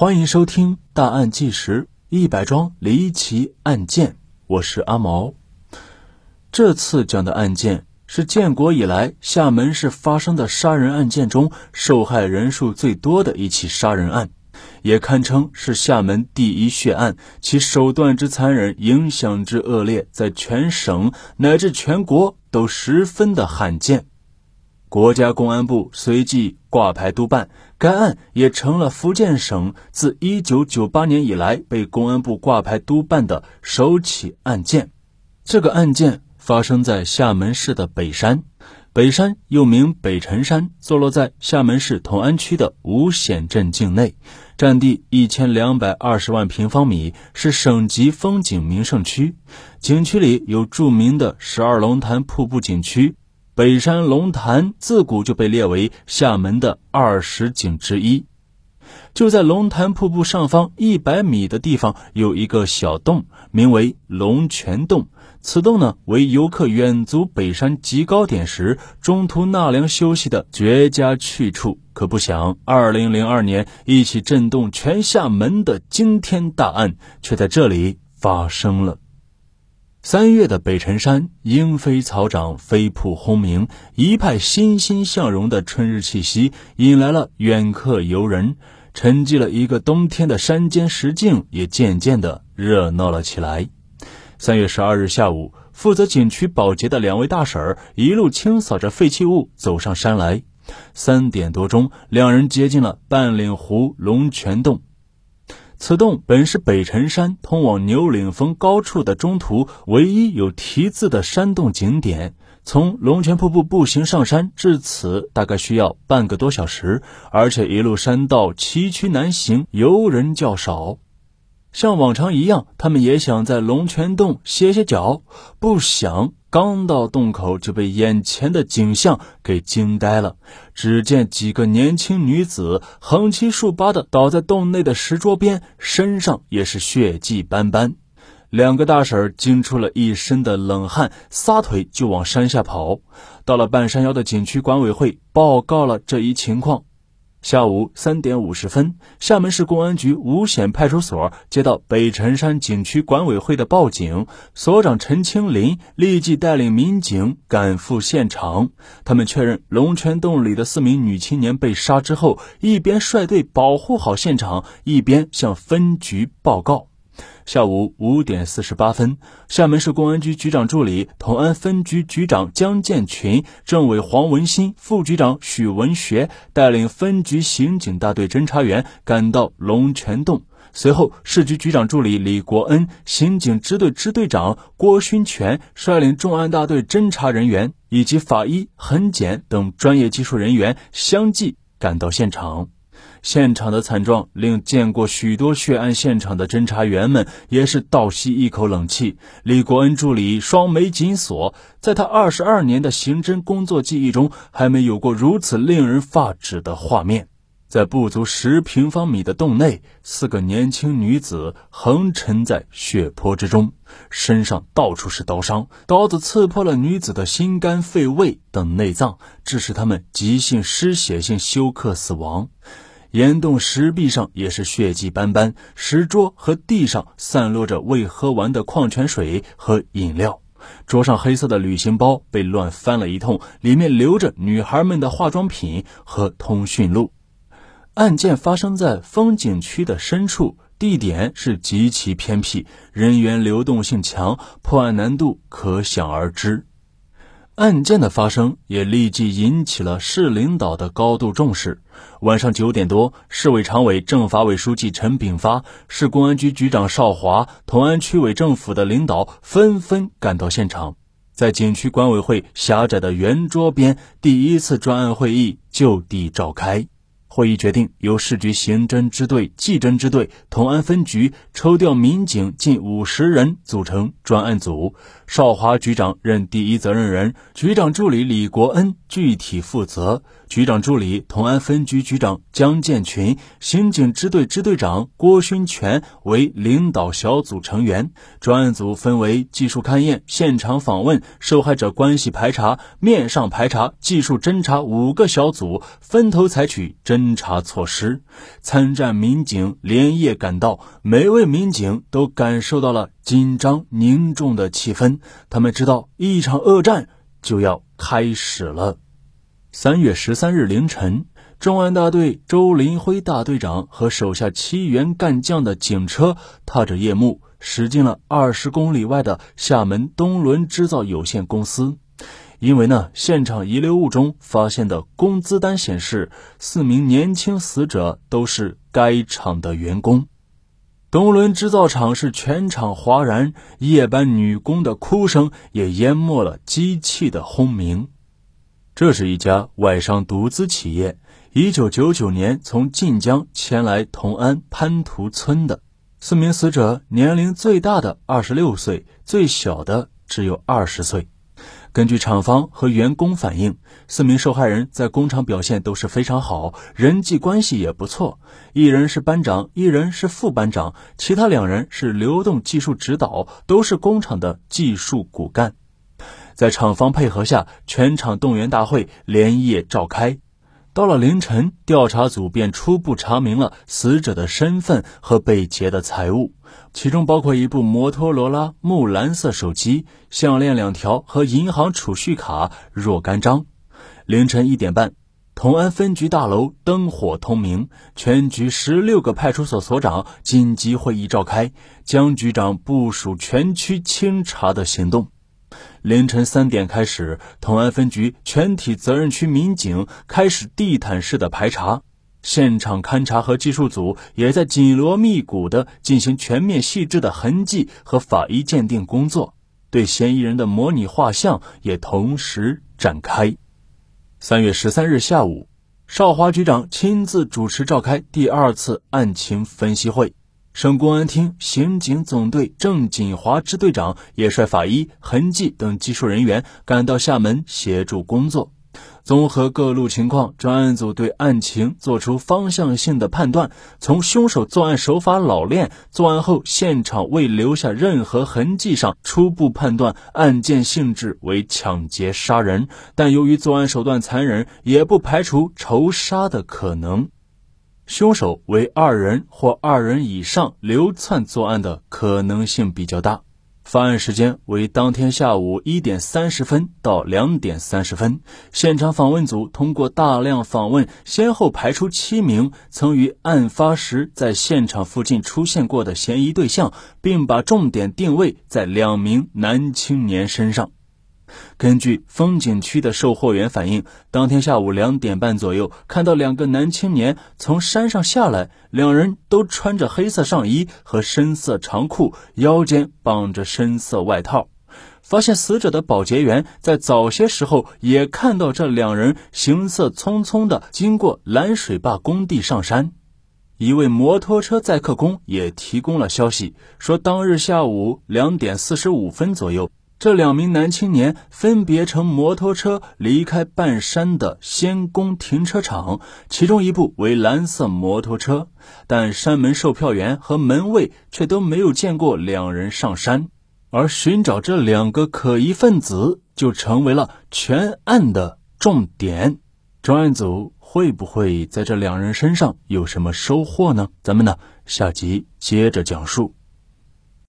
欢迎收听《大案纪实：一百桩离奇案件》，我是阿毛。这次讲的案件是建国以来厦门市发生的杀人案件中受害人数最多的一起杀人案，也堪称是厦门第一血案。其手段之残忍，影响之恶劣，在全省乃至全国都十分的罕见。国家公安部随即挂牌督办，该案也成了福建省自1998年以来被公安部挂牌督办的首起案件。这个案件发生在厦门市的北山，北山又名北辰山，坐落在厦门市同安区的五显镇境内，占地一千两百二十万平方米，是省级风景名胜区。景区里有著名的十二龙潭瀑布景区。北山龙潭自古就被列为厦门的二十景之一。就在龙潭瀑布上方一百米的地方，有一个小洞，名为龙泉洞。此洞呢，为游客远足北山极高点时，中途纳凉休息的绝佳去处。可不想，二零零二年，一起震动全厦门的惊天大案，却在这里发生了。三月的北辰山，莺飞草长，飞瀑轰鸣，一派欣欣向荣的春日气息，引来了远客游人。沉寂了一个冬天的山间石径，也渐渐的热闹了起来。三月十二日下午，负责景区保洁的两位大婶儿一路清扫着废弃物，走上山来。三点多钟，两人接近了半岭湖龙泉洞。此洞本是北辰山通往牛岭峰高处的中途唯一有题字的山洞景点。从龙泉瀑布步行上山至此，大概需要半个多小时，而且一路山道崎岖难行，游人较少。像往常一样，他们也想在龙泉洞歇歇脚，不想。刚到洞口，就被眼前的景象给惊呆了。只见几个年轻女子横七竖八的倒在洞内的石桌边，身上也是血迹斑斑。两个大婶惊出了一身的冷汗，撒腿就往山下跑。到了半山腰的景区管委会，报告了这一情况。下午三点五十分，厦门市公安局五显派出所接到北辰山景区管委会的报警，所长陈清林立即带领民警赶赴现场。他们确认龙泉洞里的四名女青年被杀之后，一边率队保护好现场，一边向分局报告。下午五点四十八分，厦门市公安局局长助理、同安分局局长江建群、政委黄文新、副局长许文学带领分局刑警大队侦查员赶到龙泉洞。随后，市局局长助理李国恩、刑警支队支队长郭勋全率领重案大队侦查人员以及法医、痕检等专业技术人员相继赶到现场。现场的惨状令见过许多血案现场的侦查员们也是倒吸一口冷气。李国恩助理双眉紧锁，在他二十二年的刑侦工作记忆中，还没有过如此令人发指的画面。在不足十平方米的洞内，四个年轻女子横沉在血泊之中，身上到处是刀伤，刀子刺破了女子的心肝肺胃等内脏，致使她们急性失血性休克死亡。岩洞石壁上也是血迹斑斑，石桌和地上散落着未喝完的矿泉水和饮料，桌上黑色的旅行包被乱翻了一通，里面留着女孩们的化妆品和通讯录。案件发生在风景区的深处，地点是极其偏僻，人员流动性强，破案难度可想而知。案件的发生也立即引起了市领导的高度重视。晚上九点多，市委常委、政法委书记陈炳发、市公安局局长邵华、同安区委政府的领导纷纷赶到现场，在景区管委会狭窄的圆桌边，第一次专案会议就地召开。会议决定，由市局刑侦支队、技侦支队、同安分局抽调民警近五十人组成专案组，邵华局长任第一责任人，局长助理李国恩具体负责。局长助理同安分局局长江建群、刑警支队支队长郭勋全为领导小组成员。专案组分为技术勘验、现场访问、受害者关系排查、面上排查、技术侦查五个小组，分头采取侦查措施。参战民警连夜赶到，每位民警都感受到了紧张凝重的气氛。他们知道，一场恶战就要开始了。三月十三日凌晨，重案大队周林辉大队长和手下七员干将的警车，踏着夜幕驶进了二十公里外的厦门东轮制造有限公司。因为呢，现场遗留物中发现的工资单显示，四名年轻死者都是该厂的员工。东轮制造厂是全场哗然，夜班女工的哭声也淹没了机器的轰鸣。这是一家外商独资企业，一九九九年从晋江迁来同安潘图村的四名死者，年龄最大的二十六岁，最小的只有二十岁。根据厂方和员工反映，四名受害人在工厂表现都是非常好，人际关系也不错。一人是班长，一人是副班长，其他两人是流动技术指导，都是工厂的技术骨干。在厂方配合下，全场动员大会连夜召开。到了凌晨，调查组便初步查明了死者的身份和被劫的财物，其中包括一部摩托罗拉木蓝色手机、项链两条和银行储蓄卡若干张。凌晨一点半，同安分局大楼灯火通明，全局十六个派出所所长紧急会议召开，江局长部署全区清查的行动。凌晨三点开始，同安分局全体责任区民警开始地毯式的排查，现场勘查和技术组也在紧锣密鼓地进行全面细致的痕迹和法医鉴定工作，对嫌疑人的模拟画像也同时展开。三月十三日下午，邵华局长亲自主持召开第二次案情分析会。省公安厅刑警总队郑锦华支队长也率法医、痕迹等技术人员赶到厦门协助工作。综合各路情况，专案组对案情作出方向性的判断：从凶手作案手法老练、作案后现场未留下任何痕迹上，初步判断案件性质为抢劫杀人，但由于作案手段残忍，也不排除仇杀的可能。凶手为二人或二人以上流窜作案的可能性比较大。发案时间为当天下午一点三十分到两点三十分。现场访问组通过大量访问，先后排除七名曾于案发时在现场附近出现过的嫌疑对象，并把重点定位在两名男青年身上。根据风景区的售货员反映，当天下午两点半左右，看到两个男青年从山上下来，两人都穿着黑色上衣和深色长裤，腰间绑着深色外套。发现死者的保洁员在早些时候也看到这两人行色匆匆地经过蓝水坝工地上山。一位摩托车载客工也提供了消息，说当日下午两点四十五分左右。这两名男青年分别乘摩托车离开半山的仙宫停车场，其中一部为蓝色摩托车，但山门售票员和门卫却都没有见过两人上山，而寻找这两个可疑分子就成为了全案的重点。专案组会不会在这两人身上有什么收获呢？咱们呢下集接着讲述。